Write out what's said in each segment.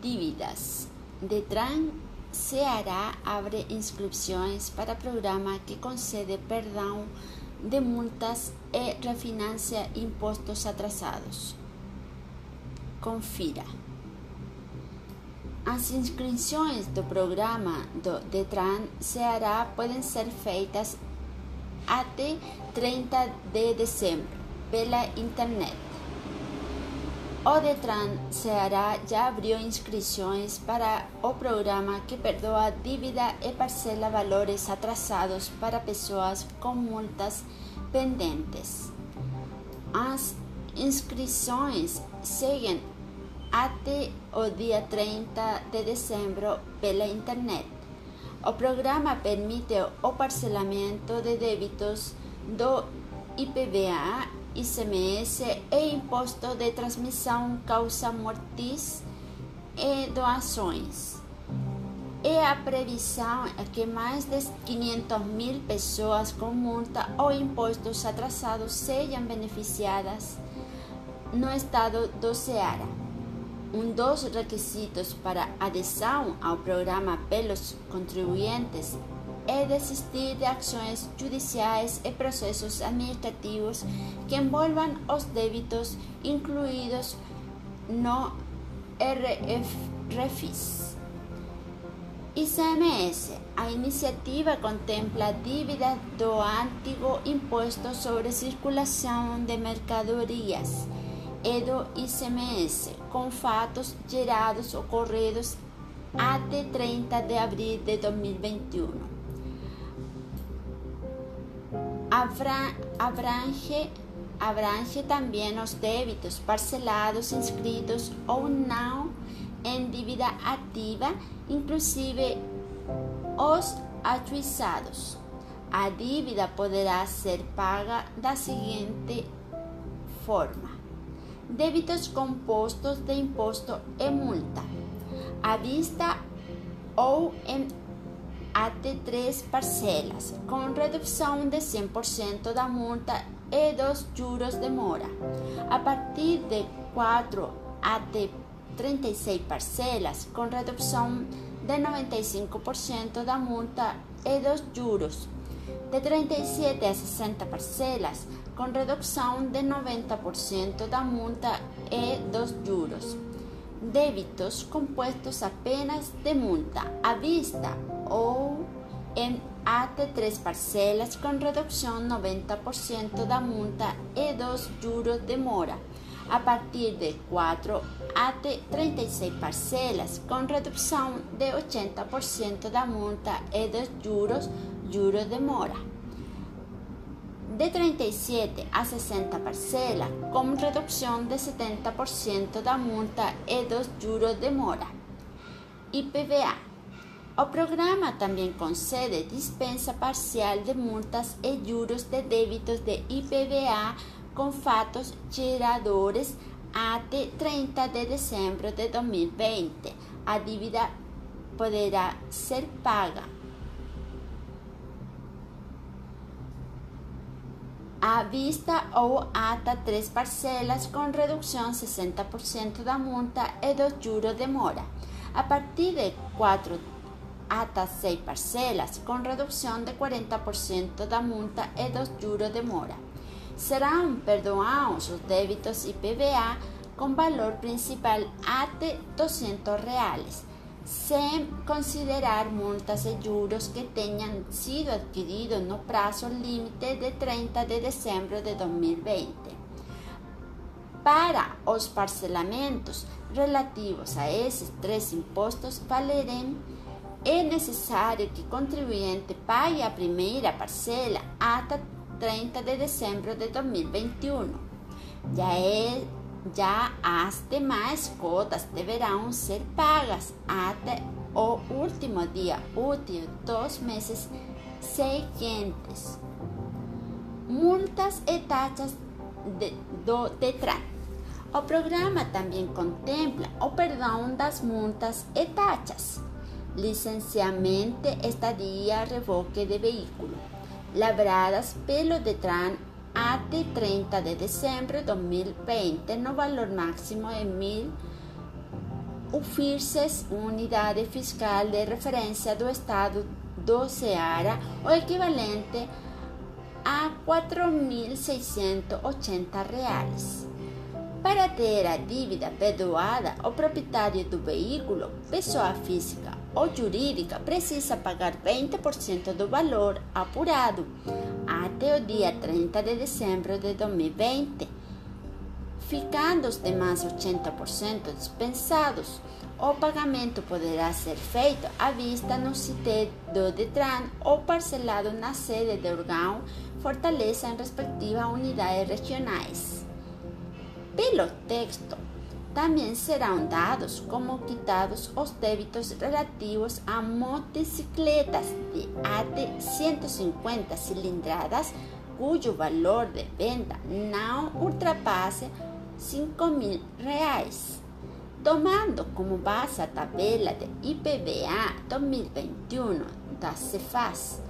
dívidas. Detran Ceará abre inscrições para programa que concede perdão de multas e refinancia impostos atrasados. Confira. As inscrições do programa do Detran Ceará podem ser feitas até 30 de dezembro pela internet. O Detran Ceará já abriu inscrições para o programa que perdoa dívida e parcela valores atrasados para pessoas com multas pendentes. As inscrições seguem até o dia 30 de dezembro pela internet. O programa permite o parcelamento de débitos do IPVA ICMS e Imposto de Transmissão Causa Mortis e Doações. E a previsão é que mais de 500 mil pessoas com multa ou impostos atrasados sejam beneficiadas no estado do Ceará. Um dos requisitos para adesão ao programa pelos contribuintes é desistir de ações judiciais e processos administrativos que envolvam os débitos incluídos no RFIS. ICMS. A iniciativa contempla dívida do antigo Imposto sobre Circulação de Mercadorias e do ICMS, com fatos gerados ocorridos até 30 de abril de 2021 abrange, abrange também os débitos parcelados, inscritos ou não em dívida ativa, inclusive os ajuizados. A dívida poderá ser paga da seguinte forma: débitos compostos de imposto e multa, à vista ou em até três parcelas, com redução de 100% da multa e dos juros de mora. A partir de 4 até 36 parcelas, com redução de 95% da multa e dos juros. De 37 a 60 parcelas, com redução de 90% da multa e dos juros débitos compuestos apenas de multa à vista ou em até três parcelas com redução 90% da multa e dos juros de mora, a partir de 4 até 36 parcelas com redução de 80% da multa e dos juros, juros de mora de 37 a 60 parcelas, com redução de 70% da multa e dos juros de mora. IPVA. O programa também concede dispensa parcial de multas e juros de débitos de IPVA com fatos geradores até 30 de dezembro de 2020. A dívida poderá ser paga à vista ou ata três parcelas com redução 60% da multa e do juros de mora. A partir de 4 ata 6 parcelas com redução de 40% da multa e dos juros de mora. Serão perdoados os débitos IPVA com valor principal até 200 reais sem considerar multas e juros que tenham sido adquiridos no prazo limite de 30 de dezembro de 2020. Para os parcelamentos relativos a esses três impostos valerem, é necessário que o contribuinte pague a primeira parcela até 30 de dezembro de 2021. Já é já as demais cotas deverão ser pagas até o último dia útil dos meses seguintes. Multas e taxas de, do DETRAN. O programa também contempla o perdão das multas e taxas, licenciamento, estadia, revoque de veículo, labradas pelo DETRAN até 30 de dezembro de 2020 no valor máximo de o FIRSES, unidade fiscal de referência do estado do Ceará, o equivalente a 4.680 reais. Para ter a dívida perdoada, o proprietário do veículo, pessoa física ou jurídica, precisa pagar 20% do valor apurado até o dia 30 de dezembro de 2020, ficando os demais 80% dispensados. O pagamento poderá ser feito à vista no site do Detran ou parcelado na sede do órgão Fortaleza em respectivas unidades regionais. Pelo texto, também serão dados como quitados os débitos relativos a motocicletas de até 150 cilindradas cujo valor de venda não ultrapasse R$ 5 mil reais. Tomando como base a tabela de IPVA 2021 da Cefaz,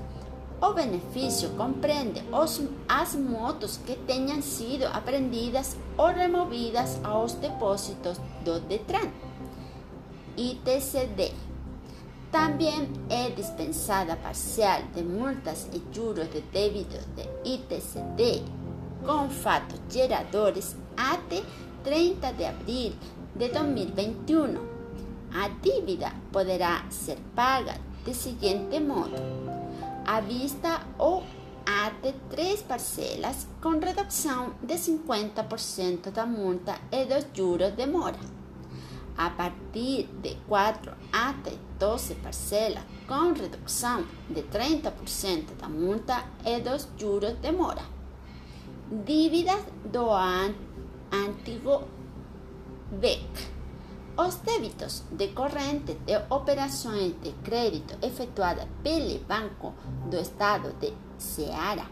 o benefício compreende os, as motos que tenham sido apreendidas ou removidas aos depósitos do Detran. ITCD. Também é dispensada parcial de multas e juros de débito de ITCD com fatos geradores até 30 de abril de 2021. A dívida poderá ser paga de seguinte modo à vista ou até três parcelas com redução de 50% da multa e dos juros de mora. A partir de 4 até 12 parcelas com redução de 30% da multa e dos juros de mora. Dívidas do antigo BEC os débitos decorrentes de operações de crédito efetuadas pelo Banco do Estado de Ceará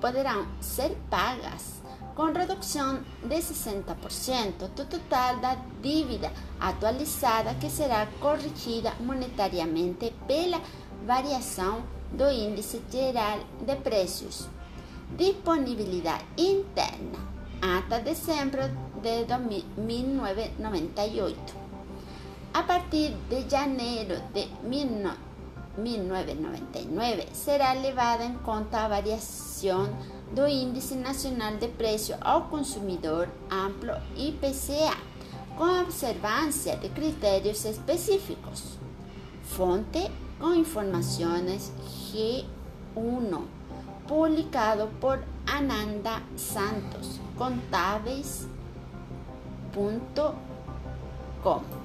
poderão ser pagas com redução de 60% do total da dívida atualizada que será corrigida monetariamente pela variação do índice geral de preços. Disponibilidade interna até dezembro de 1998. A partir de janeiro de 1999 será levada em conta a variação do Índice Nacional de Preço ao Consumidor Amplo IPCA, com observância de critérios específicos. Fonte com informações G1, publicado por Ananda Santos, contábeis.com.